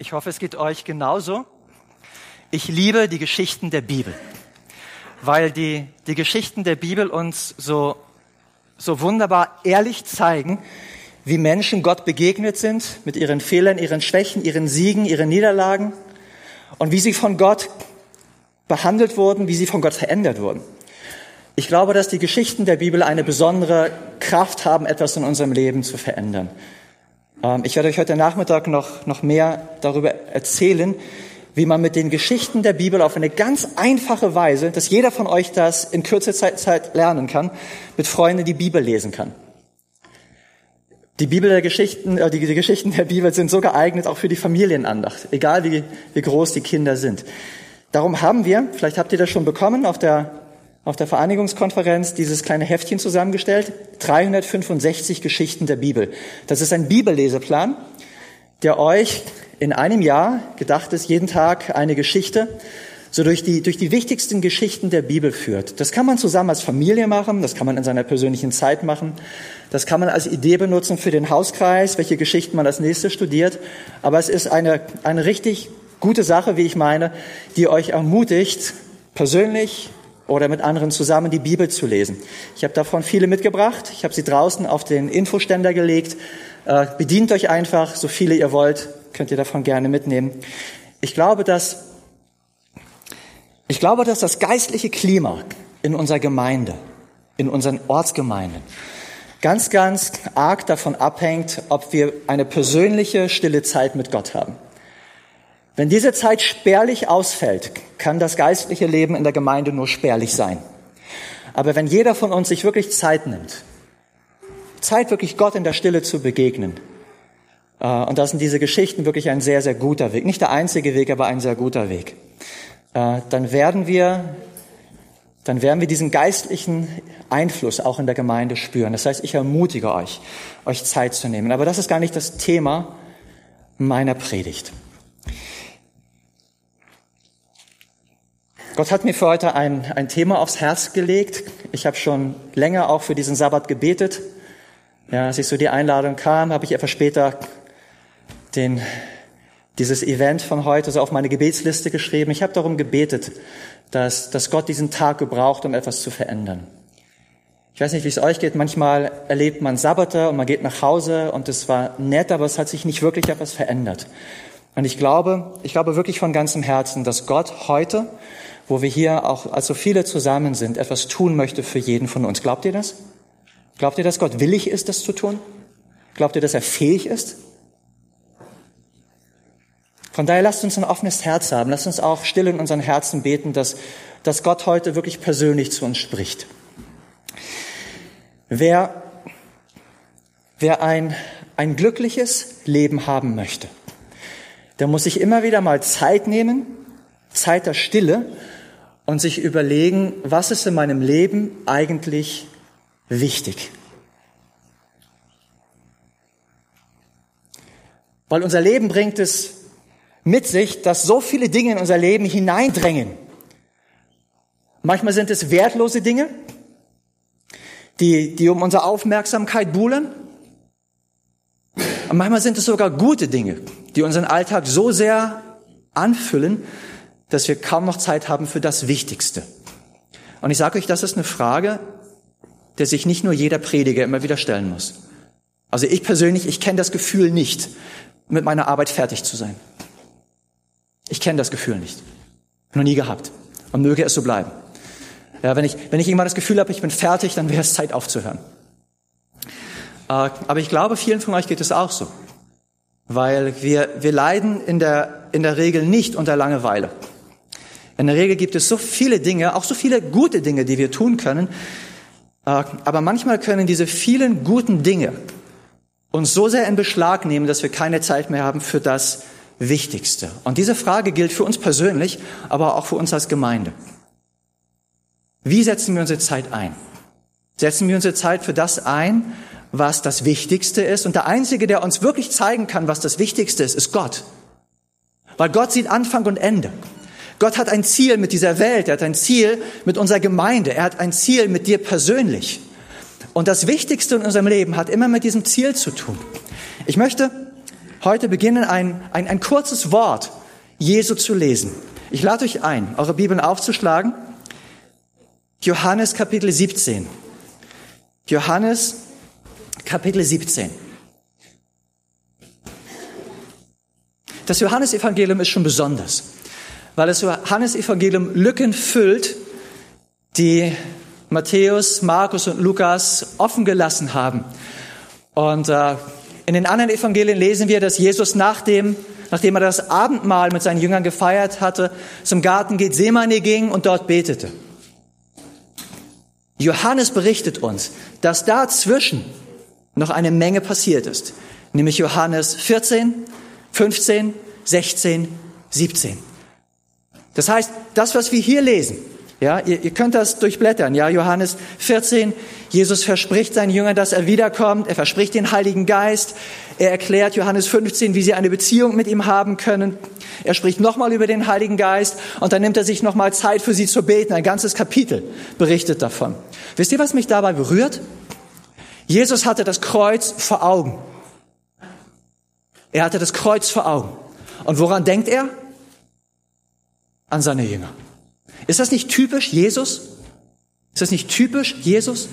Ich hoffe, es geht euch genauso. Ich liebe die Geschichten der Bibel, weil die, die Geschichten der Bibel uns so, so wunderbar ehrlich zeigen, wie Menschen Gott begegnet sind mit ihren Fehlern, ihren Schwächen, ihren Siegen, ihren Niederlagen und wie sie von Gott behandelt wurden, wie sie von Gott verändert wurden. Ich glaube, dass die Geschichten der Bibel eine besondere Kraft haben, etwas in unserem Leben zu verändern. Ähm, ich werde euch heute Nachmittag noch, noch mehr darüber erzählen, wie man mit den Geschichten der Bibel auf eine ganz einfache Weise, dass jeder von euch das in kürzester Zeit lernen kann, mit Freunden die Bibel lesen kann. Die Bibel der Geschichten, äh, die, die Geschichten der Bibel sind so geeignet auch für die Familienandacht, egal wie, wie groß die Kinder sind. Darum haben wir, vielleicht habt ihr das schon bekommen, auf der auf der Vereinigungskonferenz dieses kleine Heftchen zusammengestellt. 365 Geschichten der Bibel. Das ist ein Bibelleseplan, der euch in einem Jahr gedacht ist, jeden Tag eine Geschichte, so durch die, durch die wichtigsten Geschichten der Bibel führt. Das kann man zusammen als Familie machen, das kann man in seiner persönlichen Zeit machen, das kann man als Idee benutzen für den Hauskreis, welche Geschichten man als nächstes studiert. Aber es ist eine, eine richtig gute Sache, wie ich meine, die euch ermutigt, persönlich oder mit anderen zusammen die Bibel zu lesen. Ich habe davon viele mitgebracht. Ich habe sie draußen auf den Infoständer gelegt. Äh, bedient euch einfach, so viele ihr wollt, könnt ihr davon gerne mitnehmen. Ich glaube, dass ich glaube, dass das geistliche Klima in unserer Gemeinde, in unseren Ortsgemeinden, ganz, ganz arg davon abhängt, ob wir eine persönliche, stille Zeit mit Gott haben. Wenn diese Zeit spärlich ausfällt, kann das geistliche Leben in der Gemeinde nur spärlich sein. Aber wenn jeder von uns sich wirklich Zeit nimmt, Zeit wirklich Gott in der Stille zu begegnen, äh, und da sind diese Geschichten wirklich ein sehr, sehr guter Weg. Nicht der einzige Weg, aber ein sehr guter Weg. Äh, dann werden wir, dann werden wir diesen geistlichen Einfluss auch in der Gemeinde spüren. Das heißt, ich ermutige euch, euch Zeit zu nehmen. Aber das ist gar nicht das Thema meiner Predigt. Gott hat mir für heute ein, ein Thema aufs Herz gelegt. Ich habe schon länger auch für diesen Sabbat gebetet. Ja, als ich so die Einladung kam, habe ich etwas später den, dieses Event von heute so auf meine Gebetsliste geschrieben. Ich habe darum gebetet, dass, dass Gott diesen Tag gebraucht, um etwas zu verändern. Ich weiß nicht, wie es euch geht. Manchmal erlebt man Sabbate und man geht nach Hause und es war nett, aber es hat sich nicht wirklich etwas verändert. Und ich glaube, ich glaube wirklich von ganzem Herzen, dass Gott heute wo wir hier auch als so viele zusammen sind, etwas tun möchte für jeden von uns. Glaubt ihr das? Glaubt ihr, dass Gott willig ist, das zu tun? Glaubt ihr, dass er fähig ist? Von daher lasst uns ein offenes Herz haben. Lasst uns auch still in unseren Herzen beten, dass, dass Gott heute wirklich persönlich zu uns spricht. Wer, wer ein, ein glückliches Leben haben möchte, der muss sich immer wieder mal Zeit nehmen, Zeit der Stille, und sich überlegen, was ist in meinem Leben eigentlich wichtig. Weil unser Leben bringt es mit sich, dass so viele Dinge in unser Leben hineindrängen. Manchmal sind es wertlose Dinge, die, die um unsere Aufmerksamkeit buhlen. Und manchmal sind es sogar gute Dinge, die unseren Alltag so sehr anfüllen, dass wir kaum noch Zeit haben für das Wichtigste. Und ich sage euch, das ist eine Frage, der sich nicht nur jeder Prediger immer wieder stellen muss. Also ich persönlich, ich kenne das Gefühl nicht, mit meiner Arbeit fertig zu sein. Ich kenne das Gefühl nicht. Noch nie gehabt. Und möge es so bleiben. Ja, wenn ich, wenn ich irgendwann das Gefühl habe, ich bin fertig, dann wäre es Zeit aufzuhören. Äh, aber ich glaube, vielen von euch geht es auch so. Weil wir, wir leiden in der, in der Regel nicht unter Langeweile. In der Regel gibt es so viele Dinge, auch so viele gute Dinge, die wir tun können. Äh, aber manchmal können diese vielen guten Dinge uns so sehr in Beschlag nehmen, dass wir keine Zeit mehr haben für das Wichtigste. Und diese Frage gilt für uns persönlich, aber auch für uns als Gemeinde. Wie setzen wir unsere Zeit ein? Setzen wir unsere Zeit für das ein, was das Wichtigste ist? Und der Einzige, der uns wirklich zeigen kann, was das Wichtigste ist, ist Gott. Weil Gott sieht Anfang und Ende. Gott hat ein Ziel mit dieser Welt, er hat ein Ziel mit unserer Gemeinde, er hat ein Ziel mit dir persönlich. Und das Wichtigste in unserem Leben hat immer mit diesem Ziel zu tun. Ich möchte heute beginnen, ein, ein, ein kurzes Wort Jesu zu lesen. Ich lade euch ein, eure Bibeln aufzuschlagen. Johannes Kapitel 17. Johannes Kapitel 17. Das Johannesevangelium ist schon besonders, weil das Johannesevangelium Lücken füllt, die Matthäus, Markus und Lukas offen gelassen haben. Und äh, in den anderen Evangelien lesen wir, dass Jesus nach dem, nachdem er das Abendmahl mit seinen Jüngern gefeiert hatte, zum Garten Gethsemane ging und dort betete. Johannes berichtet uns, dass dazwischen noch eine Menge passiert ist, nämlich Johannes 14, 15, 16, 17. Das heißt, das, was wir hier lesen, ja, ihr, ihr könnt das durchblättern. Ja, Johannes 14. Jesus verspricht seinen Jüngern, dass er wiederkommt. Er verspricht den Heiligen Geist. Er erklärt Johannes 15, wie sie eine Beziehung mit ihm haben können. Er spricht nochmal über den Heiligen Geist und dann nimmt er sich nochmal Zeit für sie zu beten. Ein ganzes Kapitel berichtet davon. Wisst ihr, was mich dabei berührt? Jesus hatte das Kreuz vor Augen. Er hatte das Kreuz vor Augen. Und woran denkt er? An seine Jünger. Ist das nicht typisch Jesus? Ist das nicht typisch Jesus?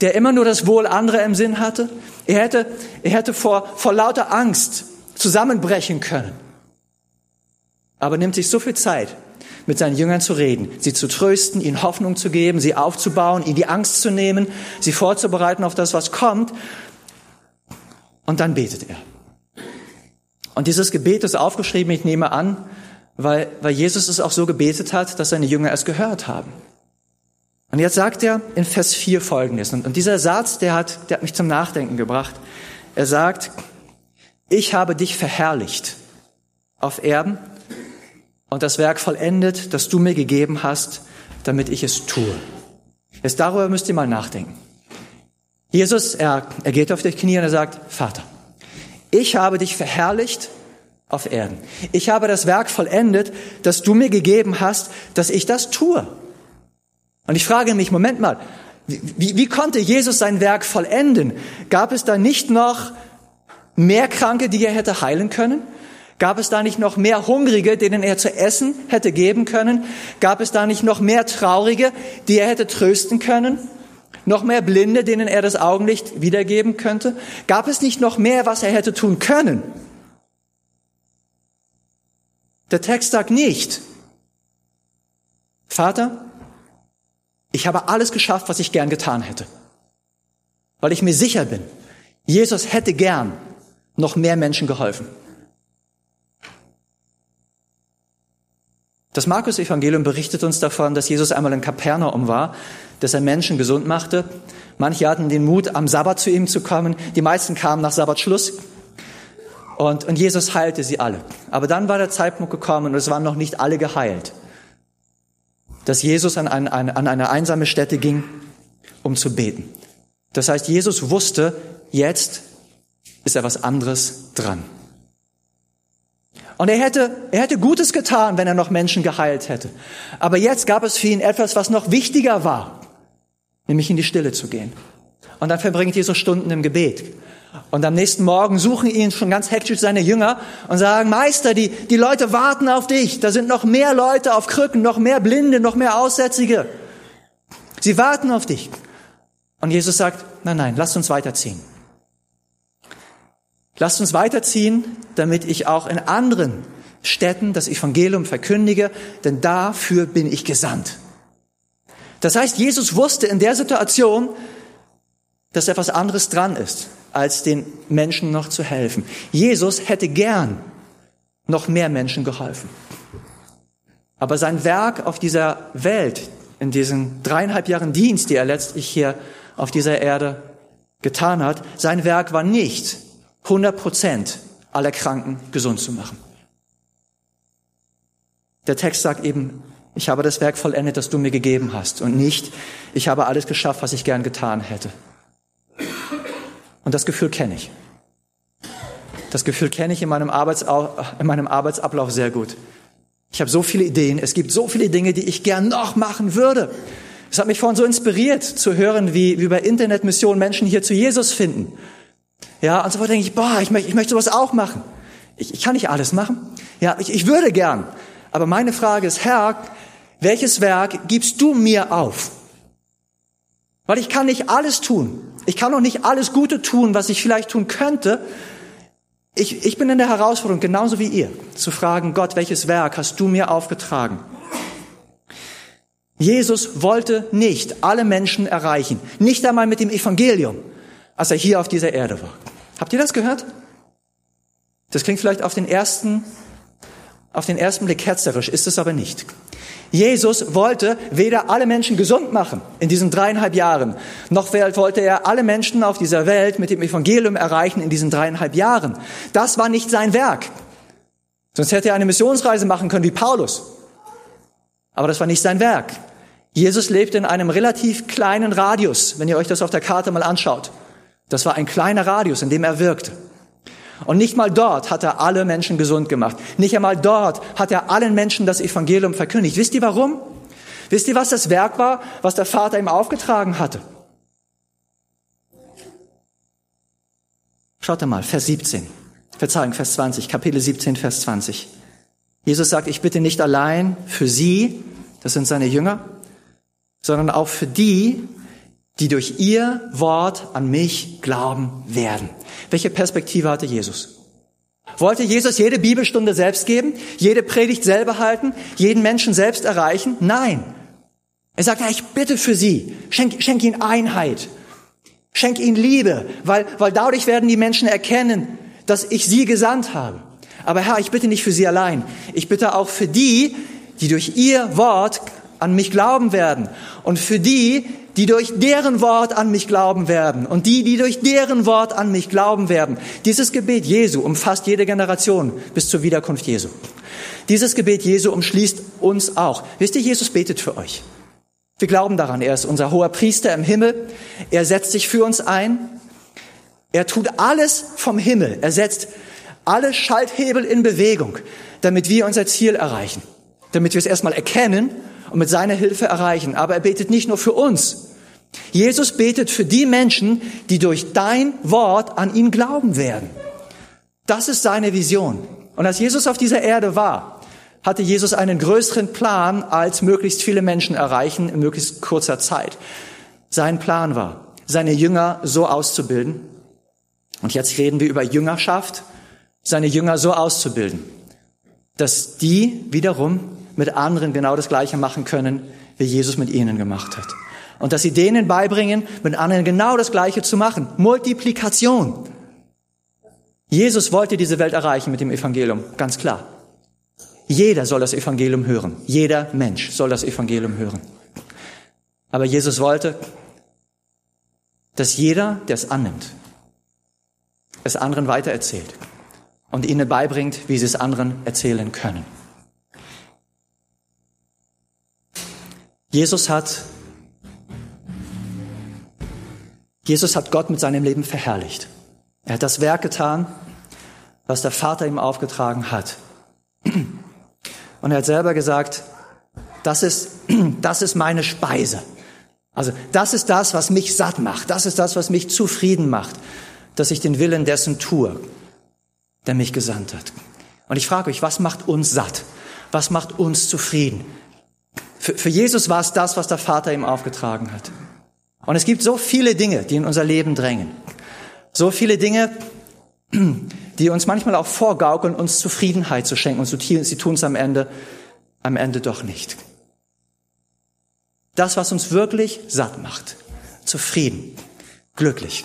Der immer nur das Wohl anderer im Sinn hatte? Er hätte, er hätte vor, vor lauter Angst zusammenbrechen können. Aber nimmt sich so viel Zeit, mit seinen Jüngern zu reden, sie zu trösten, ihnen Hoffnung zu geben, sie aufzubauen, ihnen die Angst zu nehmen, sie vorzubereiten auf das, was kommt. Und dann betet er. Und dieses Gebet ist aufgeschrieben, ich nehme an, weil, weil Jesus es auch so gebetet hat, dass seine Jünger es gehört haben. Und jetzt sagt er in Vers 4 folgendes. Und, und dieser Satz, der hat, der hat mich zum Nachdenken gebracht. Er sagt, ich habe dich verherrlicht auf Erden und das Werk vollendet, das du mir gegeben hast, damit ich es tue. Jetzt darüber müsst ihr mal nachdenken. Jesus, er, er geht auf die Knie und er sagt, Vater, ich habe dich verherrlicht auf Erden. Ich habe das Werk vollendet, das du mir gegeben hast, dass ich das tue. Und ich frage mich, Moment mal, wie, wie konnte Jesus sein Werk vollenden? Gab es da nicht noch mehr Kranke, die er hätte heilen können? Gab es da nicht noch mehr Hungrige, denen er zu essen hätte geben können? Gab es da nicht noch mehr Traurige, die er hätte trösten können? Noch mehr Blinde, denen er das Augenlicht wiedergeben könnte? Gab es nicht noch mehr, was er hätte tun können? Der Text sagt nicht, Vater, ich habe alles geschafft, was ich gern getan hätte. Weil ich mir sicher bin, Jesus hätte gern noch mehr Menschen geholfen. Das Markus-Evangelium berichtet uns davon, dass Jesus einmal in Kapernaum war, dass er Menschen gesund machte. Manche hatten den Mut, am Sabbat zu ihm zu kommen. Die meisten kamen nach Sabbatschluss. Und, und Jesus heilte sie alle. Aber dann war der Zeitpunkt gekommen und es waren noch nicht alle geheilt. Dass Jesus an, ein, an eine einsame Stätte ging, um zu beten. Das heißt, Jesus wusste, jetzt ist er was anderes dran. Und er hätte, er hätte Gutes getan, wenn er noch Menschen geheilt hätte. Aber jetzt gab es für ihn etwas, was noch wichtiger war, nämlich in die Stille zu gehen. Und dann verbringt Jesus Stunden im Gebet. Und am nächsten Morgen suchen ihn schon ganz hektisch seine Jünger und sagen, Meister, die, die Leute warten auf dich. Da sind noch mehr Leute auf Krücken, noch mehr Blinde, noch mehr Aussätzige. Sie warten auf dich. Und Jesus sagt, nein, nein, lasst uns weiterziehen. Lasst uns weiterziehen, damit ich auch in anderen Städten das Evangelium verkündige, denn dafür bin ich gesandt. Das heißt, Jesus wusste in der Situation, dass etwas anderes dran ist als den Menschen noch zu helfen. Jesus hätte gern noch mehr Menschen geholfen. Aber sein Werk auf dieser Welt, in diesen dreieinhalb Jahren Dienst, die er letztlich hier auf dieser Erde getan hat, sein Werk war nicht 100 Prozent aller Kranken gesund zu machen. Der Text sagt eben, ich habe das Werk vollendet, das du mir gegeben hast und nicht, ich habe alles geschafft, was ich gern getan hätte. Und das Gefühl kenne ich. Das Gefühl kenne ich in meinem, in meinem Arbeitsablauf sehr gut. Ich habe so viele Ideen. Es gibt so viele Dinge, die ich gern noch machen würde. Es hat mich vorhin so inspiriert zu hören, wie, wie bei Internetmissionen Menschen hier zu Jesus finden. Ja, und so denke ich, boah, ich möchte, ich möchte sowas auch machen. Ich, ich kann nicht alles machen. Ja, ich, ich würde gern. Aber meine Frage ist, Herr, welches Werk gibst du mir auf? Weil ich kann nicht alles tun. Ich kann auch nicht alles Gute tun, was ich vielleicht tun könnte. Ich, ich bin in der Herausforderung, genauso wie ihr, zu fragen, Gott, welches Werk hast du mir aufgetragen? Jesus wollte nicht alle Menschen erreichen, nicht einmal mit dem Evangelium, als er hier auf dieser Erde war. Habt ihr das gehört? Das klingt vielleicht auf den ersten, auf den ersten Blick herzerisch, ist es aber nicht. Jesus wollte weder alle Menschen gesund machen in diesen dreieinhalb Jahren, noch wollte er alle Menschen auf dieser Welt mit dem Evangelium erreichen in diesen dreieinhalb Jahren. Das war nicht sein Werk. Sonst hätte er eine Missionsreise machen können wie Paulus. Aber das war nicht sein Werk. Jesus lebte in einem relativ kleinen Radius, wenn ihr euch das auf der Karte mal anschaut. Das war ein kleiner Radius, in dem er wirkte. Und nicht mal dort hat er alle Menschen gesund gemacht. Nicht einmal dort hat er allen Menschen das Evangelium verkündigt. Wisst ihr warum? Wisst ihr, was das Werk war, was der Vater ihm aufgetragen hatte? Schaut mal, Vers 17. Verzeihung, Vers 20, Kapitel 17, Vers 20. Jesus sagt, ich bitte nicht allein für sie, das sind seine Jünger, sondern auch für die, die durch ihr Wort an mich glauben werden. Welche Perspektive hatte Jesus? Wollte Jesus jede Bibelstunde selbst geben, jede Predigt selber halten, jeden Menschen selbst erreichen? Nein. Er sagt, ja, ich bitte für sie, schenk, schenk ihnen Einheit, schenk ihnen Liebe, weil, weil dadurch werden die Menschen erkennen, dass ich sie gesandt habe. Aber Herr, ich bitte nicht für sie allein, ich bitte auch für die, die durch ihr Wort an mich glauben werden und für die, die durch deren Wort an mich glauben werden und die, die durch deren Wort an mich glauben werden. Dieses Gebet Jesu umfasst jede Generation bis zur Wiederkunft Jesu. Dieses Gebet Jesu umschließt uns auch. Wisst ihr, Jesus betet für euch. Wir glauben daran, er ist unser hoher Priester im Himmel. Er setzt sich für uns ein. Er tut alles vom Himmel. Er setzt alle Schalthebel in Bewegung, damit wir unser Ziel erreichen. Damit wir es erstmal erkennen und mit seiner Hilfe erreichen. Aber er betet nicht nur für uns. Jesus betet für die Menschen, die durch dein Wort an ihn glauben werden. Das ist seine Vision. Und als Jesus auf dieser Erde war, hatte Jesus einen größeren Plan, als möglichst viele Menschen erreichen in möglichst kurzer Zeit. Sein Plan war, seine Jünger so auszubilden. Und jetzt reden wir über Jüngerschaft, seine Jünger so auszubilden, dass die wiederum mit anderen genau das Gleiche machen können, wie Jesus mit ihnen gemacht hat. Und dass sie denen beibringen, mit anderen genau das Gleiche zu machen. Multiplikation. Jesus wollte diese Welt erreichen mit dem Evangelium, ganz klar. Jeder soll das Evangelium hören. Jeder Mensch soll das Evangelium hören. Aber Jesus wollte, dass jeder, der es annimmt, es anderen weitererzählt und ihnen beibringt, wie sie es anderen erzählen können. Jesus hat, Jesus hat Gott mit seinem Leben verherrlicht. Er hat das Werk getan, was der Vater ihm aufgetragen hat. Und er hat selber gesagt, das ist, das ist meine Speise. Also das ist das, was mich satt macht. Das ist das, was mich zufrieden macht, dass ich den Willen dessen tue, der mich gesandt hat. Und ich frage euch, was macht uns satt? Was macht uns zufrieden? Für, für Jesus war es das, was der Vater ihm aufgetragen hat. Und es gibt so viele Dinge, die in unser Leben drängen. So viele Dinge, die uns manchmal auch vorgaukeln, uns Zufriedenheit zu schenken. Und sie tun es am Ende, am Ende doch nicht. Das, was uns wirklich satt macht, zufrieden, glücklich,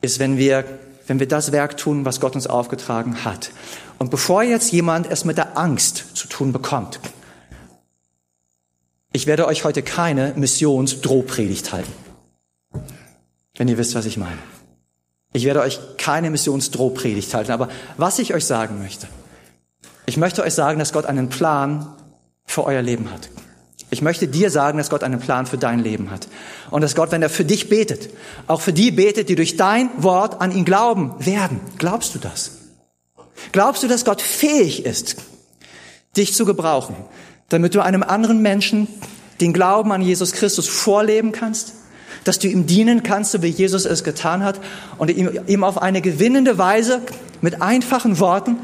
ist, wenn wir, wenn wir das Werk tun, was Gott uns aufgetragen hat. Und bevor jetzt jemand es mit der Angst zu tun bekommt, ich werde euch heute keine Missionsdrohpredigt halten. Wenn ihr wisst, was ich meine. Ich werde euch keine Missionsdrohpredigt halten. Aber was ich euch sagen möchte, ich möchte euch sagen, dass Gott einen Plan für euer Leben hat. Ich möchte dir sagen, dass Gott einen Plan für dein Leben hat. Und dass Gott, wenn er für dich betet, auch für die betet, die durch dein Wort an ihn glauben werden. Glaubst du das? Glaubst du, dass Gott fähig ist, dich zu gebrauchen? Damit du einem anderen Menschen den Glauben an Jesus Christus vorleben kannst, dass du ihm dienen kannst, so wie Jesus es getan hat, und ihm, ihm auf eine gewinnende Weise mit einfachen Worten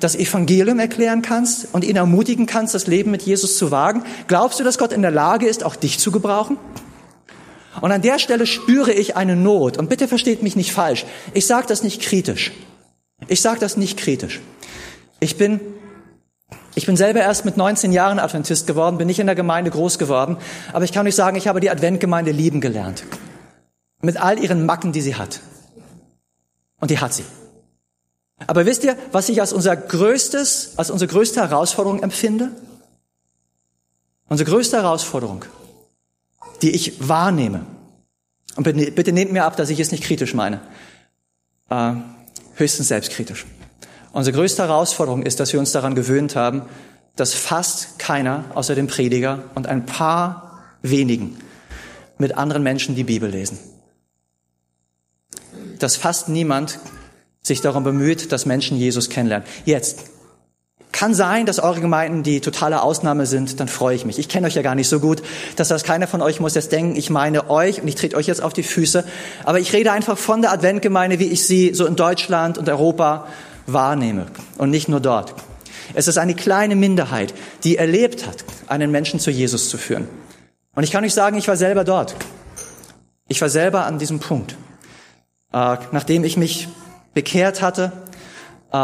das Evangelium erklären kannst und ihn ermutigen kannst, das Leben mit Jesus zu wagen? Glaubst du, dass Gott in der Lage ist, auch dich zu gebrauchen? Und an der Stelle spüre ich eine Not. Und bitte versteht mich nicht falsch. Ich sage das nicht kritisch. Ich sage das nicht kritisch. Ich bin, ich bin selber erst mit 19 Jahren Adventist geworden, bin nicht in der Gemeinde groß geworden. Aber ich kann euch sagen, ich habe die Adventgemeinde lieben gelernt. Mit all ihren Macken, die sie hat. Und die hat sie. Aber wisst ihr, was ich als unser größtes, als unsere größte Herausforderung empfinde? Unsere größte Herausforderung, die ich wahrnehme. Und bitte, nehmt mir ab, dass ich es nicht kritisch meine. Äh, höchstens selbstkritisch. Unsere größte Herausforderung ist, dass wir uns daran gewöhnt haben, dass fast keiner außer dem Prediger und ein paar wenigen mit anderen Menschen die Bibel lesen. Dass fast niemand sich darum bemüht, dass Menschen Jesus kennenlernen. Jetzt, kann sein, dass eure Gemeinden die totale Ausnahme sind, dann freue ich mich. Ich kenne euch ja gar nicht so gut, dass das keiner von euch muss jetzt denken, ich meine euch und ich trete euch jetzt auf die Füße. Aber ich rede einfach von der Adventgemeinde, wie ich sie so in Deutschland und Europa wahrnehme und nicht nur dort. Es ist eine kleine Minderheit, die erlebt hat, einen Menschen zu Jesus zu führen. Und ich kann euch sagen, ich war selber dort. Ich war selber an diesem Punkt. Äh, nachdem ich mich bekehrt hatte, äh,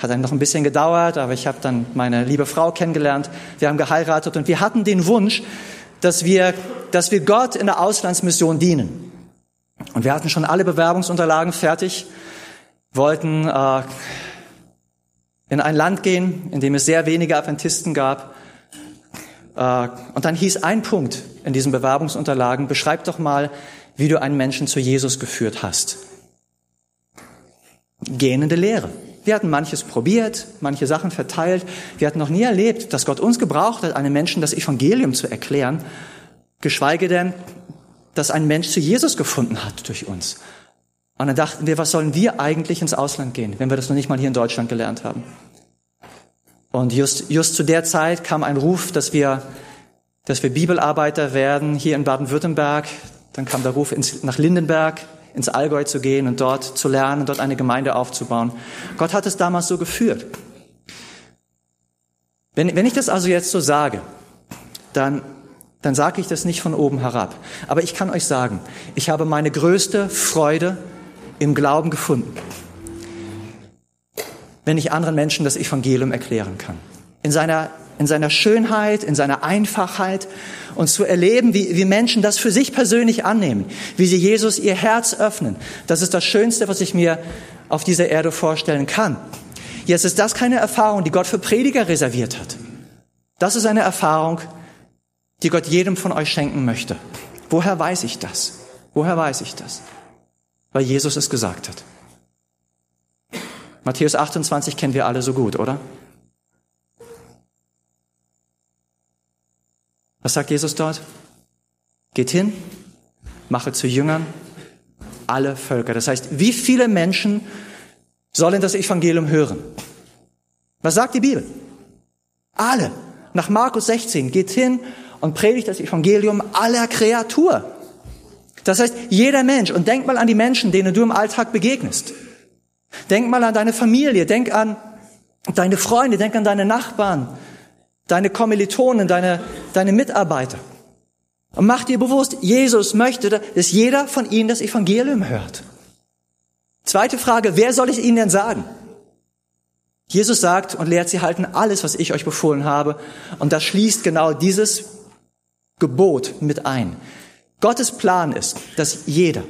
hat dann noch ein bisschen gedauert, aber ich habe dann meine liebe Frau kennengelernt. Wir haben geheiratet und wir hatten den Wunsch, dass wir, dass wir Gott in der Auslandsmission dienen. Und wir hatten schon alle Bewerbungsunterlagen fertig, wollten äh, in ein Land gehen, in dem es sehr wenige Adventisten gab. Äh, und dann hieß ein Punkt in diesen Bewerbungsunterlagen, beschreib doch mal, wie du einen Menschen zu Jesus geführt hast. Gähnende Lehre. Wir hatten manches probiert, manche Sachen verteilt. Wir hatten noch nie erlebt, dass Gott uns gebraucht hat, einem Menschen das Evangelium zu erklären, geschweige denn, dass ein Mensch zu Jesus gefunden hat durch uns. Und dann dachten wir, was sollen wir eigentlich ins Ausland gehen, wenn wir das noch nicht mal hier in Deutschland gelernt haben? Und just, just zu der Zeit kam ein Ruf, dass wir, dass wir Bibelarbeiter werden hier in Baden-Württemberg. Dann kam der Ruf ins, nach Lindenberg, ins Allgäu zu gehen und dort zu lernen, dort eine Gemeinde aufzubauen. Gott hat es damals so geführt. Wenn, wenn ich das also jetzt so sage, dann, dann sage ich das nicht von oben herab. Aber ich kann euch sagen, ich habe meine größte Freude im Glauben gefunden, wenn ich anderen Menschen das Evangelium erklären kann. In seiner in seiner Schönheit, in seiner Einfachheit und zu erleben, wie, wie Menschen das für sich persönlich annehmen, wie sie Jesus ihr Herz öffnen. Das ist das Schönste, was ich mir auf dieser Erde vorstellen kann. Jetzt ist das keine Erfahrung, die Gott für Prediger reserviert hat. Das ist eine Erfahrung, die Gott jedem von euch schenken möchte. Woher weiß ich das? Woher weiß ich das? Weil Jesus es gesagt hat. Matthäus 28 kennen wir alle so gut, oder? Was sagt Jesus dort? Geht hin, mache zu Jüngern alle Völker. Das heißt, wie viele Menschen sollen das Evangelium hören? Was sagt die Bibel? Alle. Nach Markus 16 geht hin und predigt das Evangelium aller Kreatur. Das heißt, jeder Mensch. Und denk mal an die Menschen, denen du im Alltag begegnest. Denk mal an deine Familie, denk an deine Freunde, denk an deine Nachbarn, deine Kommilitonen, deine, deine Mitarbeiter. Und mach dir bewusst, Jesus möchte, dass jeder von ihnen das Evangelium hört. Zweite Frage, wer soll ich ihnen denn sagen? Jesus sagt und lehrt sie halten alles, was ich euch befohlen habe. Und das schließt genau dieses Gebot mit ein. Gottes Plan ist, dass jeder,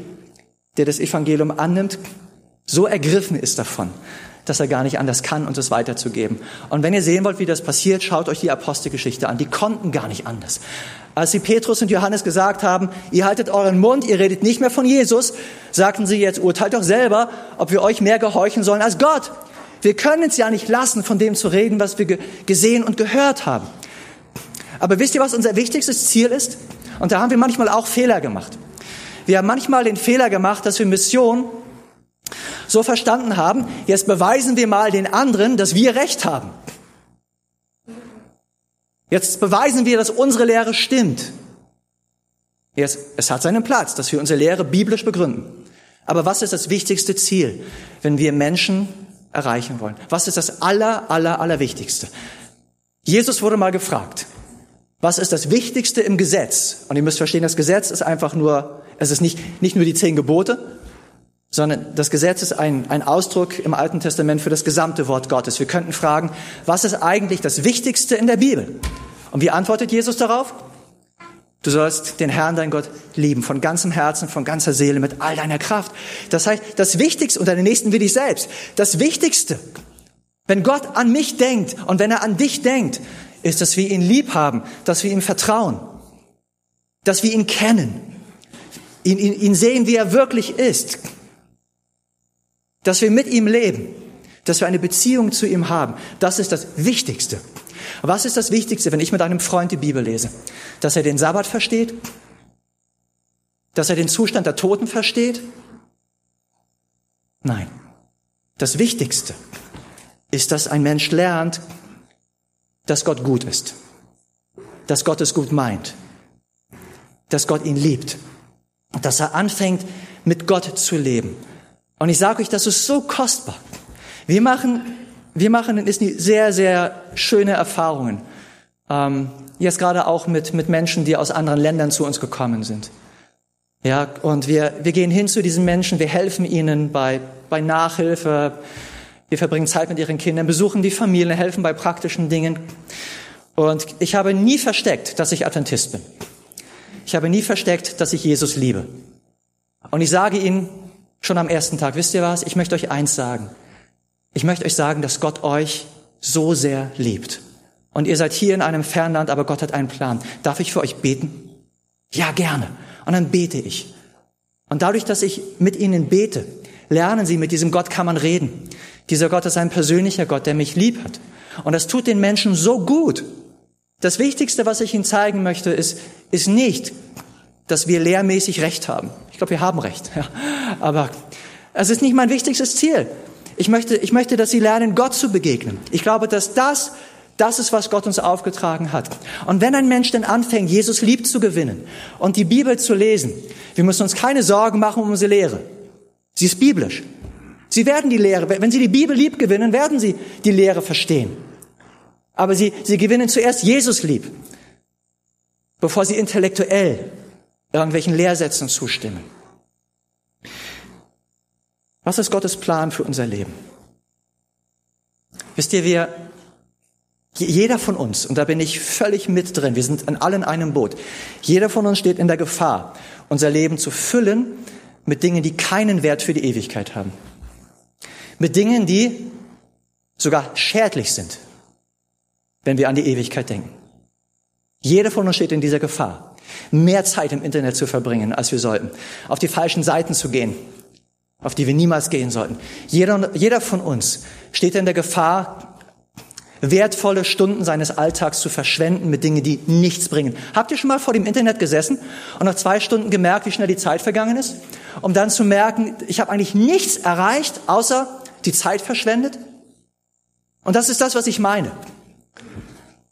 der das Evangelium annimmt, so ergriffen ist davon, dass er gar nicht anders kann, uns es weiterzugeben. Und wenn ihr sehen wollt, wie das passiert, schaut euch die Apostelgeschichte an. Die konnten gar nicht anders. Als sie Petrus und Johannes gesagt haben, ihr haltet euren Mund, ihr redet nicht mehr von Jesus, sagten sie jetzt, urteilt doch selber, ob wir euch mehr gehorchen sollen als Gott. Wir können es ja nicht lassen, von dem zu reden, was wir gesehen und gehört haben. Aber wisst ihr, was unser wichtigstes Ziel ist? Und da haben wir manchmal auch Fehler gemacht. Wir haben manchmal den Fehler gemacht, dass wir Mission so verstanden haben, jetzt beweisen wir mal den anderen, dass wir Recht haben. Jetzt beweisen wir, dass unsere Lehre stimmt. Es, es hat seinen Platz, dass wir unsere Lehre biblisch begründen. Aber was ist das wichtigste Ziel, wenn wir Menschen erreichen wollen? Was ist das aller, aller, aller Wichtigste? Jesus wurde mal gefragt, was ist das Wichtigste im Gesetz? Und ihr müsst verstehen, das Gesetz ist einfach nur, es ist nicht, nicht nur die zehn Gebote, sondern das Gesetz ist ein, ein Ausdruck im Alten Testament für das gesamte Wort Gottes. Wir könnten fragen, was ist eigentlich das Wichtigste in der Bibel? Und wie antwortet Jesus darauf? Du sollst den Herrn, dein Gott, lieben, von ganzem Herzen, von ganzer Seele, mit all deiner Kraft. Das heißt, das Wichtigste, und deine Nächsten wie dich selbst, das Wichtigste, wenn Gott an mich denkt und wenn er an dich denkt, ist, dass wir ihn lieb haben, dass wir ihm vertrauen, dass wir ihn kennen, ihn, ihn, ihn sehen, wie er wirklich ist, dass wir mit ihm leben, dass wir eine Beziehung zu ihm haben. Das ist das Wichtigste. Was ist das Wichtigste, wenn ich mit einem Freund die Bibel lese? Dass er den Sabbat versteht? Dass er den Zustand der Toten versteht? Nein. Das Wichtigste ist, dass ein Mensch lernt, dass Gott gut ist, dass Gott es gut meint, dass Gott ihn liebt, dass er anfängt, mit Gott zu leben. Und ich sage euch, das ist so kostbar. Wir machen wir machen in Disney sehr, sehr schöne Erfahrungen. Ähm, jetzt gerade auch mit, mit Menschen, die aus anderen Ländern zu uns gekommen sind. Ja, und wir, wir gehen hin zu diesen Menschen, wir helfen ihnen bei, bei Nachhilfe, wir verbringen Zeit mit ihren Kindern, besuchen die Familien, helfen bei praktischen Dingen. Und ich habe nie versteckt, dass ich Adventist bin. Ich habe nie versteckt, dass ich Jesus liebe. Und ich sage Ihnen schon am ersten Tag, wisst ihr was? Ich möchte euch eins sagen. Ich möchte euch sagen, dass Gott euch so sehr liebt. Und ihr seid hier in einem Fernland, aber Gott hat einen Plan. Darf ich für euch beten? Ja, gerne. Und dann bete ich. Und dadurch, dass ich mit ihnen bete, lernen sie, mit diesem Gott kann man reden. Dieser Gott ist ein persönlicher Gott, der mich lieb hat. Und das tut den Menschen so gut. Das Wichtigste, was ich ihnen zeigen möchte, ist, ist nicht, dass wir lehrmäßig Recht haben. Ich glaube, wir haben Recht. Ja. Aber es ist nicht mein wichtigstes Ziel. Ich möchte, ich möchte, dass sie lernen, Gott zu begegnen. Ich glaube, dass das das ist, was Gott uns aufgetragen hat. Und wenn ein Mensch denn anfängt, Jesus lieb zu gewinnen und die Bibel zu lesen, wir müssen uns keine Sorgen machen um unsere Lehre. Sie ist biblisch. Sie werden die Lehre, wenn Sie die Bibel lieb gewinnen, werden Sie die Lehre verstehen. Aber Sie, Sie gewinnen zuerst Jesus lieb, bevor Sie intellektuell irgendwelchen Lehrsätzen zustimmen. Was ist Gottes Plan für unser Leben? Wisst ihr, wir, jeder von uns, und da bin ich völlig mit drin, wir sind an allen einem Boot, jeder von uns steht in der Gefahr, unser Leben zu füllen mit Dingen, die keinen Wert für die Ewigkeit haben. Mit Dingen, die sogar schädlich sind, wenn wir an die Ewigkeit denken. Jeder von uns steht in dieser Gefahr, mehr Zeit im Internet zu verbringen, als wir sollten, auf die falschen Seiten zu gehen, auf die wir niemals gehen sollten. Jeder, jeder von uns steht in der Gefahr, wertvolle Stunden seines Alltags zu verschwenden mit Dingen, die nichts bringen. Habt ihr schon mal vor dem Internet gesessen und nach zwei Stunden gemerkt, wie schnell die Zeit vergangen ist? Um dann zu merken, ich habe eigentlich nichts erreicht, außer die Zeit verschwendet? Und das ist das, was ich meine.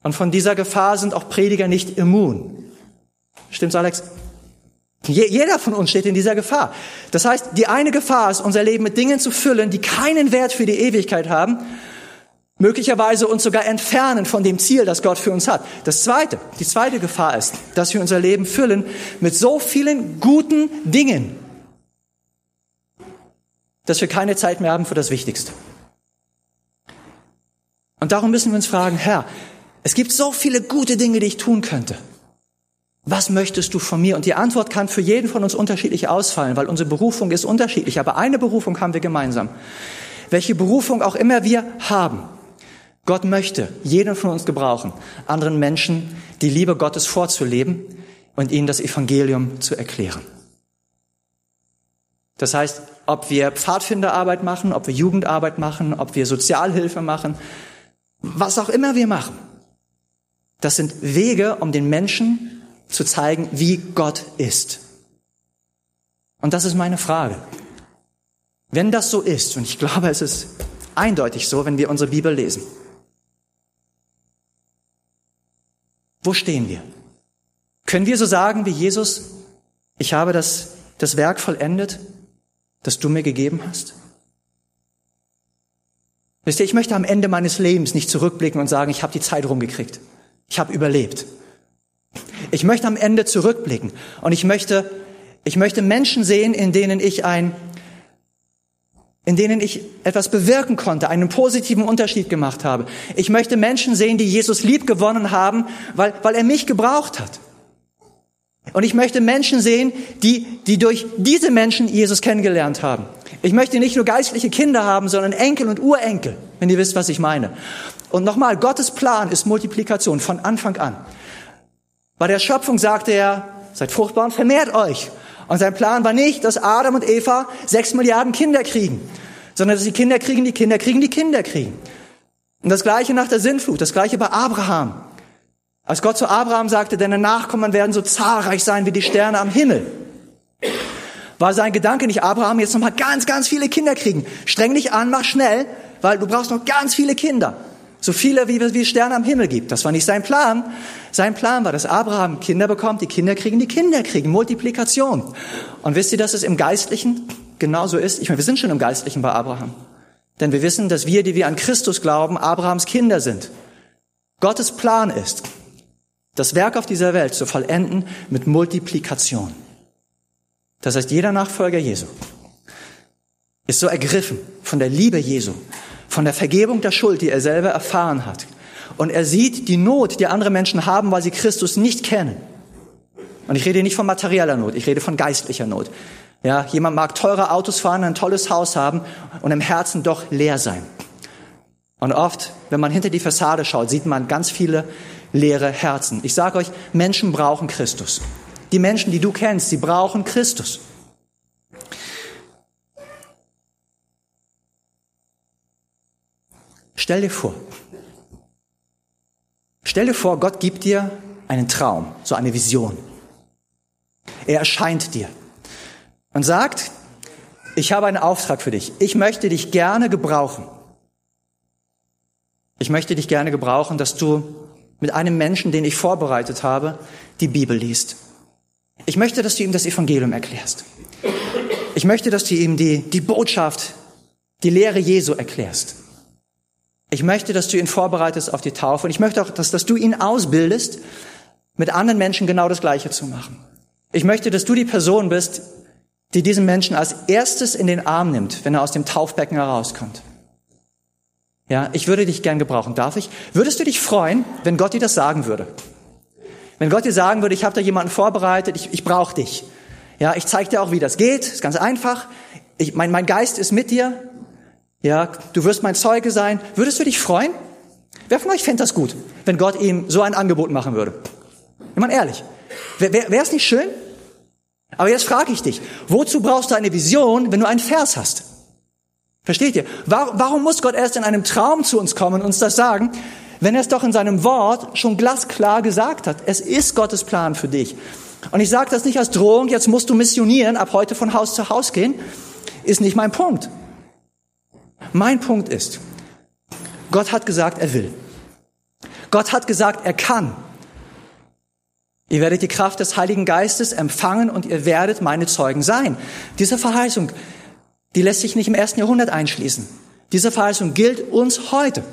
Und von dieser Gefahr sind auch Prediger nicht immun. Stimmt's, Alex? Jeder von uns steht in dieser Gefahr. Das heißt, die eine Gefahr ist, unser Leben mit Dingen zu füllen, die keinen Wert für die Ewigkeit haben, möglicherweise uns sogar entfernen von dem Ziel, das Gott für uns hat. Das zweite, die zweite Gefahr ist, dass wir unser Leben füllen mit so vielen guten Dingen, dass wir keine Zeit mehr haben für das Wichtigste. Und darum müssen wir uns fragen, Herr, es gibt so viele gute Dinge, die ich tun könnte. Was möchtest du von mir? Und die Antwort kann für jeden von uns unterschiedlich ausfallen, weil unsere Berufung ist unterschiedlich. Aber eine Berufung haben wir gemeinsam. Welche Berufung auch immer wir haben. Gott möchte jeden von uns gebrauchen, anderen Menschen die Liebe Gottes vorzuleben und ihnen das Evangelium zu erklären. Das heißt, ob wir Pfadfinderarbeit machen, ob wir Jugendarbeit machen, ob wir Sozialhilfe machen, was auch immer wir machen. Das sind Wege, um den Menschen zu zeigen, wie Gott ist. Und das ist meine Frage. Wenn das so ist, und ich glaube, es ist eindeutig so, wenn wir unsere Bibel lesen, wo stehen wir? Können wir so sagen wie Jesus, Ich habe das, das Werk vollendet, das du mir gegeben hast. Wisst ihr, ich möchte am Ende meines Lebens nicht zurückblicken und sagen, ich habe die Zeit rumgekriegt. Ich habe überlebt. Ich möchte am Ende zurückblicken und ich möchte, ich möchte Menschen sehen, in denen ich ein, in denen ich etwas bewirken konnte, einen positiven Unterschied gemacht habe. Ich möchte Menschen sehen, die Jesus lieb gewonnen haben, weil, weil er mich gebraucht hat. Und ich möchte Menschen sehen, die, die durch diese Menschen Jesus kennengelernt haben. Ich möchte nicht nur geistliche Kinder haben, sondern Enkel und Urenkel, wenn ihr wisst, was ich meine. Und nochmal, Gottes Plan ist Multiplikation von Anfang an. Bei der Schöpfung sagte er, seid fruchtbar und vermehrt euch. Und sein Plan war nicht, dass Adam und Eva sechs Milliarden Kinder kriegen, sondern dass die Kinder kriegen, die Kinder kriegen, die Kinder kriegen. Und das gleiche nach der Sintflut, das gleiche bei Abraham. Als Gott zu Abraham sagte, deine Nachkommen werden so zahlreich sein wie die Sterne am Himmel, war sein Gedanke nicht, Abraham, jetzt nochmal ganz, ganz viele Kinder kriegen. Streng dich an, mach schnell, weil du brauchst noch ganz viele Kinder. So viele, wie es Sterne am Himmel gibt. Das war nicht sein Plan. Sein Plan war, dass Abraham Kinder bekommt, die Kinder kriegen, die Kinder kriegen. Multiplikation. Und wisst ihr, dass es im Geistlichen genauso ist? Ich meine, wir sind schon im Geistlichen bei Abraham. Denn wir wissen, dass wir, die wir an Christus glauben, Abrahams Kinder sind. Gottes Plan ist, das Werk auf dieser Welt zu vollenden mit Multiplikation. Das heißt, jeder Nachfolger Jesu ist so ergriffen von der Liebe Jesu, von der Vergebung der Schuld, die er selber erfahren hat. Und er sieht die Not, die andere Menschen haben, weil sie Christus nicht kennen. Und ich rede nicht von materieller Not, ich rede von geistlicher Not. Ja, jemand mag teure Autos fahren, ein tolles Haus haben und im Herzen doch leer sein. Und oft, wenn man hinter die Fassade schaut, sieht man ganz viele leere Herzen. Ich sage euch, Menschen brauchen Christus. Die Menschen, die du kennst, sie brauchen Christus. Stell dir vor, stell dir vor, Gott gibt dir einen Traum, so eine Vision. Er erscheint dir und sagt, ich habe einen Auftrag für dich. Ich möchte dich gerne gebrauchen. Ich möchte dich gerne gebrauchen, dass du mit einem Menschen, den ich vorbereitet habe, die Bibel liest. Ich möchte, dass du ihm das Evangelium erklärst. Ich möchte, dass du ihm die, die Botschaft, die Lehre Jesu erklärst. Ich möchte, dass du ihn vorbereitest auf die Taufe und ich möchte auch, dass, dass du ihn ausbildest, mit anderen Menschen genau das Gleiche zu machen. Ich möchte, dass du die Person bist, die diesen Menschen als erstes in den Arm nimmt, wenn er aus dem Taufbecken herauskommt. Ja, ich würde dich gern gebrauchen. Darf ich? Würdest du dich freuen, wenn Gott dir das sagen würde? Wenn Gott dir sagen würde, ich habe da jemanden vorbereitet, ich, ich brauche dich. Ja, ich zeige dir auch, wie das geht. Ist ganz einfach. Ich, mein, mein Geist ist mit dir. Ja, du wirst mein Zeuge sein. Würdest du dich freuen? Wer von euch fände das gut, wenn Gott ihm so ein Angebot machen würde? Ich meine ehrlich, wäre wär, es nicht schön? Aber jetzt frage ich dich, wozu brauchst du eine Vision, wenn du einen Vers hast? Versteht ihr? Warum muss Gott erst in einem Traum zu uns kommen und uns das sagen, wenn er es doch in seinem Wort schon glasklar gesagt hat? Es ist Gottes Plan für dich. Und ich sage das nicht als Drohung, jetzt musst du missionieren, ab heute von Haus zu Haus gehen, ist nicht mein Punkt. Mein Punkt ist, Gott hat gesagt, er will. Gott hat gesagt, er kann. Ihr werdet die Kraft des Heiligen Geistes empfangen und ihr werdet meine Zeugen sein. Diese Verheißung die lässt sich nicht im ersten Jahrhundert einschließen. Diese Verheißung gilt uns heute.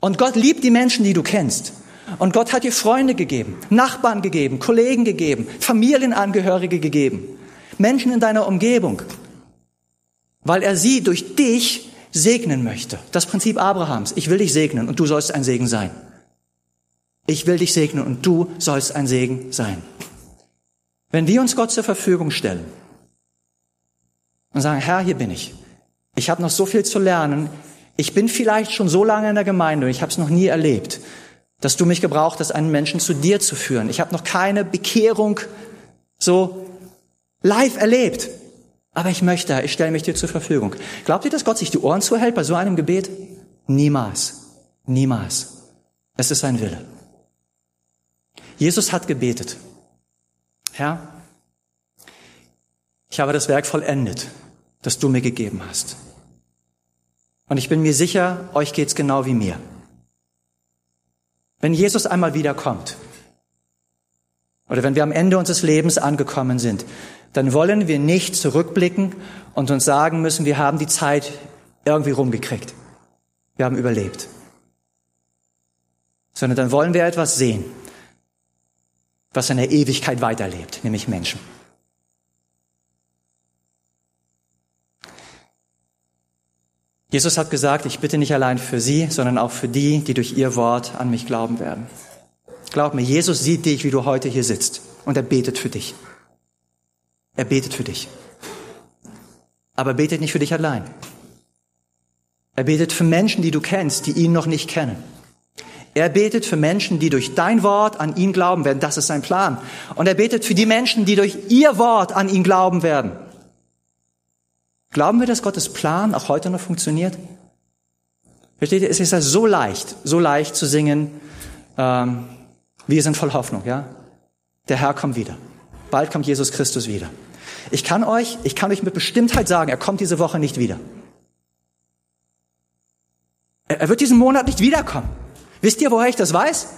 Und Gott liebt die Menschen, die du kennst. Und Gott hat dir Freunde gegeben, Nachbarn gegeben, Kollegen gegeben, Familienangehörige gegeben, Menschen in deiner Umgebung, weil er sie durch dich segnen möchte. Das Prinzip Abrahams. Ich will dich segnen und du sollst ein Segen sein. Ich will dich segnen und du sollst ein Segen sein. Wenn wir uns Gott zur Verfügung stellen, und sagen, Herr, hier bin ich. Ich habe noch so viel zu lernen. Ich bin vielleicht schon so lange in der Gemeinde und ich habe es noch nie erlebt, dass du mich gebraucht hast, einen Menschen zu dir zu führen. Ich habe noch keine Bekehrung so live erlebt. Aber ich möchte, ich stelle mich dir zur Verfügung. Glaubt ihr, dass Gott sich die Ohren zuhält bei so einem Gebet? Niemals. Niemals. Es ist sein Wille. Jesus hat gebetet. Herr, ich habe das Werk vollendet das du mir gegeben hast. Und ich bin mir sicher, euch geht's genau wie mir. Wenn Jesus einmal wiederkommt, oder wenn wir am Ende unseres Lebens angekommen sind, dann wollen wir nicht zurückblicken und uns sagen müssen, wir haben die Zeit irgendwie rumgekriegt. Wir haben überlebt. Sondern dann wollen wir etwas sehen, was in der Ewigkeit weiterlebt, nämlich Menschen. Jesus hat gesagt, ich bitte nicht allein für sie, sondern auch für die, die durch ihr Wort an mich glauben werden. Glaub mir, Jesus sieht dich, wie du heute hier sitzt und er betet für dich. Er betet für dich. Aber er betet nicht für dich allein. Er betet für Menschen, die du kennst, die ihn noch nicht kennen. Er betet für Menschen, die durch dein Wort an ihn glauben werden. Das ist sein Plan. Und er betet für die Menschen, die durch ihr Wort an ihn glauben werden. Glauben wir, dass Gottes Plan auch heute noch funktioniert? Versteht ihr, es ist ja so leicht, so leicht zu singen, ähm, wir sind voll Hoffnung, ja? Der Herr kommt wieder. Bald kommt Jesus Christus wieder. Ich kann euch, ich kann euch mit Bestimmtheit sagen, er kommt diese Woche nicht wieder. Er wird diesen Monat nicht wiederkommen. Wisst ihr, woher ich das weiß?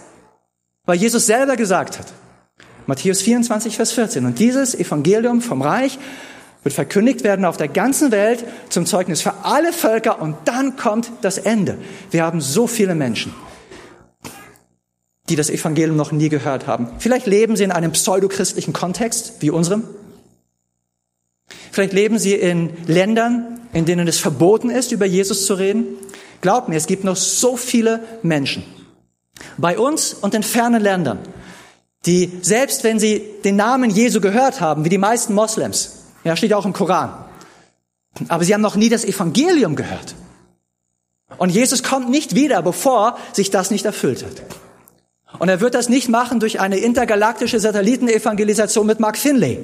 Weil Jesus selber gesagt hat. Matthäus 24, Vers 14. Und dieses Evangelium vom Reich wird verkündigt werden auf der ganzen Welt zum Zeugnis für alle Völker und dann kommt das Ende. Wir haben so viele Menschen, die das Evangelium noch nie gehört haben. Vielleicht leben sie in einem pseudochristlichen Kontext wie unserem. Vielleicht leben sie in Ländern, in denen es verboten ist, über Jesus zu reden. Glaubt mir, es gibt noch so viele Menschen bei uns und in fernen Ländern, die selbst wenn sie den Namen Jesu gehört haben, wie die meisten Moslems, ja, steht auch im Koran. Aber sie haben noch nie das Evangelium gehört. Und Jesus kommt nicht wieder, bevor sich das nicht erfüllt hat. Und er wird das nicht machen durch eine intergalaktische Satellitenevangelisation mit Mark Finlay.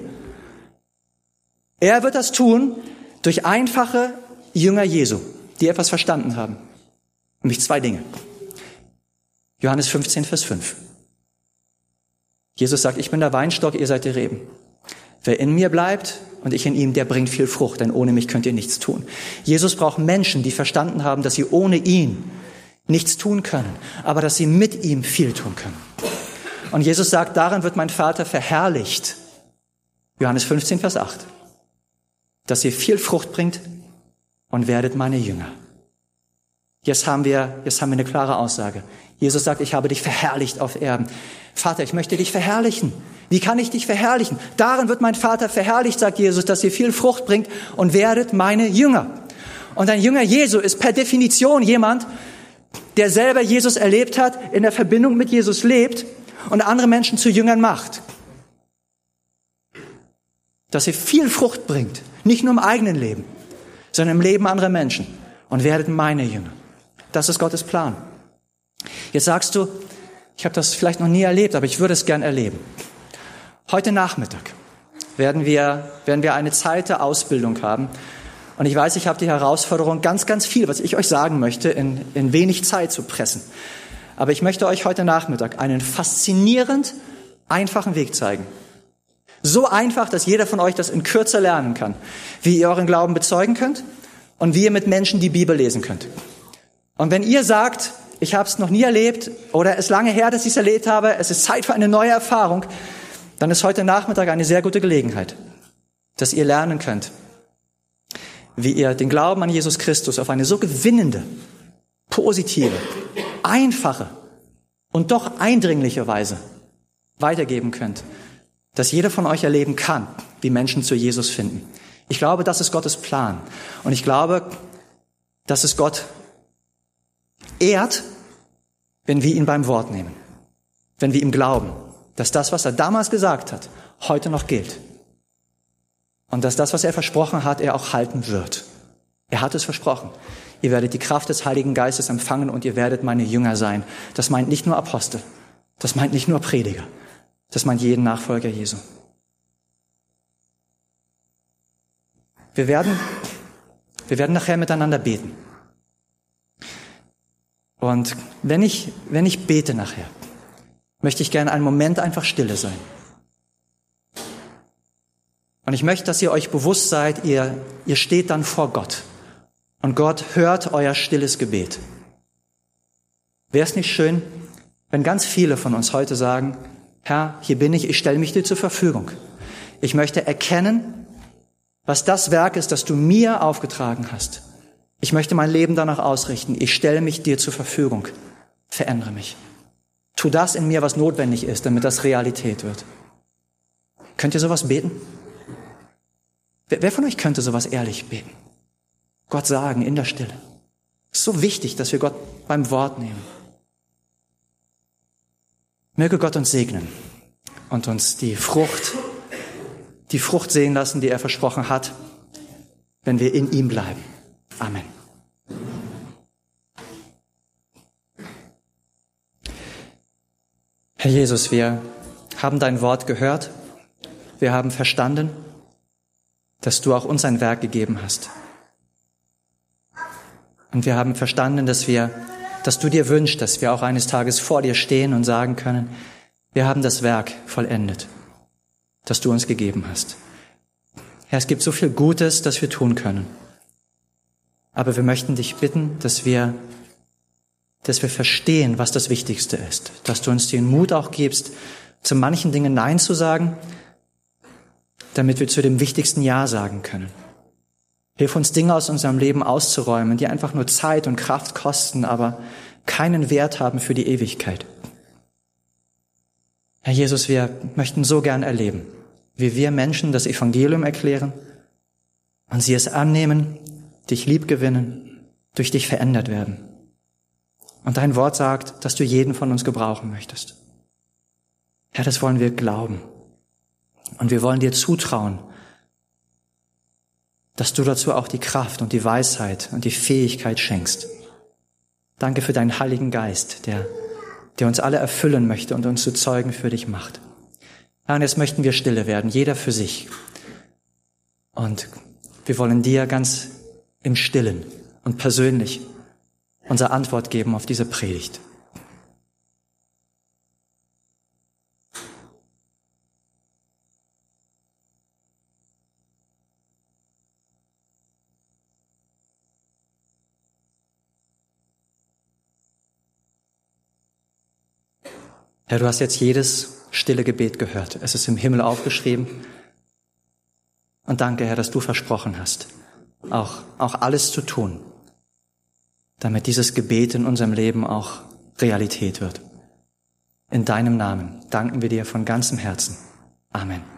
Er wird das tun durch einfache Jünger Jesu, die etwas verstanden haben. Nämlich zwei Dinge. Johannes 15, Vers 5. Jesus sagt, ich bin der Weinstock, ihr seid die Reben. Wer in mir bleibt und ich in ihm, der bringt viel Frucht, denn ohne mich könnt ihr nichts tun. Jesus braucht Menschen, die verstanden haben, dass sie ohne ihn nichts tun können, aber dass sie mit ihm viel tun können. Und Jesus sagt, darin wird mein Vater verherrlicht. Johannes 15, Vers 8. Dass ihr viel Frucht bringt und werdet meine Jünger. Jetzt haben wir, jetzt haben wir eine klare Aussage. Jesus sagt, ich habe dich verherrlicht auf Erden. Vater, ich möchte dich verherrlichen. Wie kann ich dich verherrlichen? Darin wird mein Vater verherrlicht, sagt Jesus, dass ihr viel Frucht bringt und werdet meine Jünger. Und ein Jünger Jesu ist per Definition jemand, der selber Jesus erlebt hat, in der Verbindung mit Jesus lebt und andere Menschen zu Jüngern macht. Dass ihr viel Frucht bringt, nicht nur im eigenen Leben, sondern im Leben anderer Menschen und werdet meine Jünger. Das ist Gottes Plan. Jetzt sagst du, ich habe das vielleicht noch nie erlebt, aber ich würde es gern erleben. Heute Nachmittag werden wir, werden wir eine Zeit der Ausbildung haben. Und ich weiß, ich habe die Herausforderung, ganz, ganz viel, was ich euch sagen möchte, in, in wenig Zeit zu pressen. Aber ich möchte euch heute Nachmittag einen faszinierend einfachen Weg zeigen. So einfach, dass jeder von euch das in Kürze lernen kann. Wie ihr euren Glauben bezeugen könnt und wie ihr mit Menschen die Bibel lesen könnt. Und wenn ihr sagt, ich habe es noch nie erlebt oder es lange her, dass ich es erlebt habe, es ist Zeit für eine neue Erfahrung, dann ist heute Nachmittag eine sehr gute Gelegenheit, dass ihr lernen könnt, wie ihr den Glauben an Jesus Christus auf eine so gewinnende, positive, einfache und doch eindringliche Weise weitergeben könnt, dass jeder von euch erleben kann, wie Menschen zu Jesus finden. Ich glaube, das ist Gottes Plan. Und ich glaube, dass es Gott ehrt, wenn wir ihn beim Wort nehmen, wenn wir ihm glauben, dass das, was er damals gesagt hat, heute noch gilt. Und dass das, was er versprochen hat, er auch halten wird. Er hat es versprochen. Ihr werdet die Kraft des Heiligen Geistes empfangen und ihr werdet meine Jünger sein. Das meint nicht nur Apostel. Das meint nicht nur Prediger. Das meint jeden Nachfolger Jesu. Wir werden, wir werden nachher miteinander beten. Und wenn ich, wenn ich bete nachher, möchte ich gerne einen Moment einfach stille sein. Und ich möchte, dass ihr euch bewusst seid, ihr, ihr steht dann vor Gott. Und Gott hört euer stilles Gebet. Wäre es nicht schön, wenn ganz viele von uns heute sagen, Herr, hier bin ich, ich stelle mich dir zur Verfügung. Ich möchte erkennen, was das Werk ist, das du mir aufgetragen hast. Ich möchte mein Leben danach ausrichten. Ich stelle mich dir zur Verfügung. Verändere mich. Tu das in mir, was notwendig ist, damit das Realität wird. Könnt ihr sowas beten? Wer von euch könnte sowas ehrlich beten? Gott sagen in der Stille. Es ist so wichtig, dass wir Gott beim Wort nehmen. Möge Gott uns segnen und uns die Frucht, die Frucht sehen lassen, die er versprochen hat, wenn wir in ihm bleiben. Amen. Herr Jesus, wir haben dein Wort gehört. Wir haben verstanden, dass du auch uns ein Werk gegeben hast. Und wir haben verstanden, dass wir, dass du dir wünschst, dass wir auch eines Tages vor dir stehen und sagen können, wir haben das Werk vollendet, das du uns gegeben hast. Herr, es gibt so viel Gutes, das wir tun können. Aber wir möchten dich bitten, dass wir, dass wir verstehen, was das Wichtigste ist, dass du uns den Mut auch gibst, zu manchen Dingen Nein zu sagen, damit wir zu dem wichtigsten Ja sagen können. Hilf uns Dinge aus unserem Leben auszuräumen, die einfach nur Zeit und Kraft kosten, aber keinen Wert haben für die Ewigkeit. Herr Jesus, wir möchten so gern erleben, wie wir Menschen das Evangelium erklären und sie es annehmen, dich lieb gewinnen, durch dich verändert werden. Und dein Wort sagt, dass du jeden von uns gebrauchen möchtest. Herr, das wollen wir glauben. Und wir wollen dir zutrauen, dass du dazu auch die Kraft und die Weisheit und die Fähigkeit schenkst. Danke für deinen Heiligen Geist, der, der uns alle erfüllen möchte und uns zu Zeugen für dich macht. Herr, und jetzt möchten wir stille werden, jeder für sich. Und wir wollen dir ganz im Stillen und persönlich unsere Antwort geben auf diese Predigt. Herr, du hast jetzt jedes stille Gebet gehört. Es ist im Himmel aufgeschrieben. Und danke, Herr, dass du versprochen hast, auch, auch alles zu tun, damit dieses Gebet in unserem Leben auch Realität wird. In deinem Namen danken wir dir von ganzem Herzen. Amen.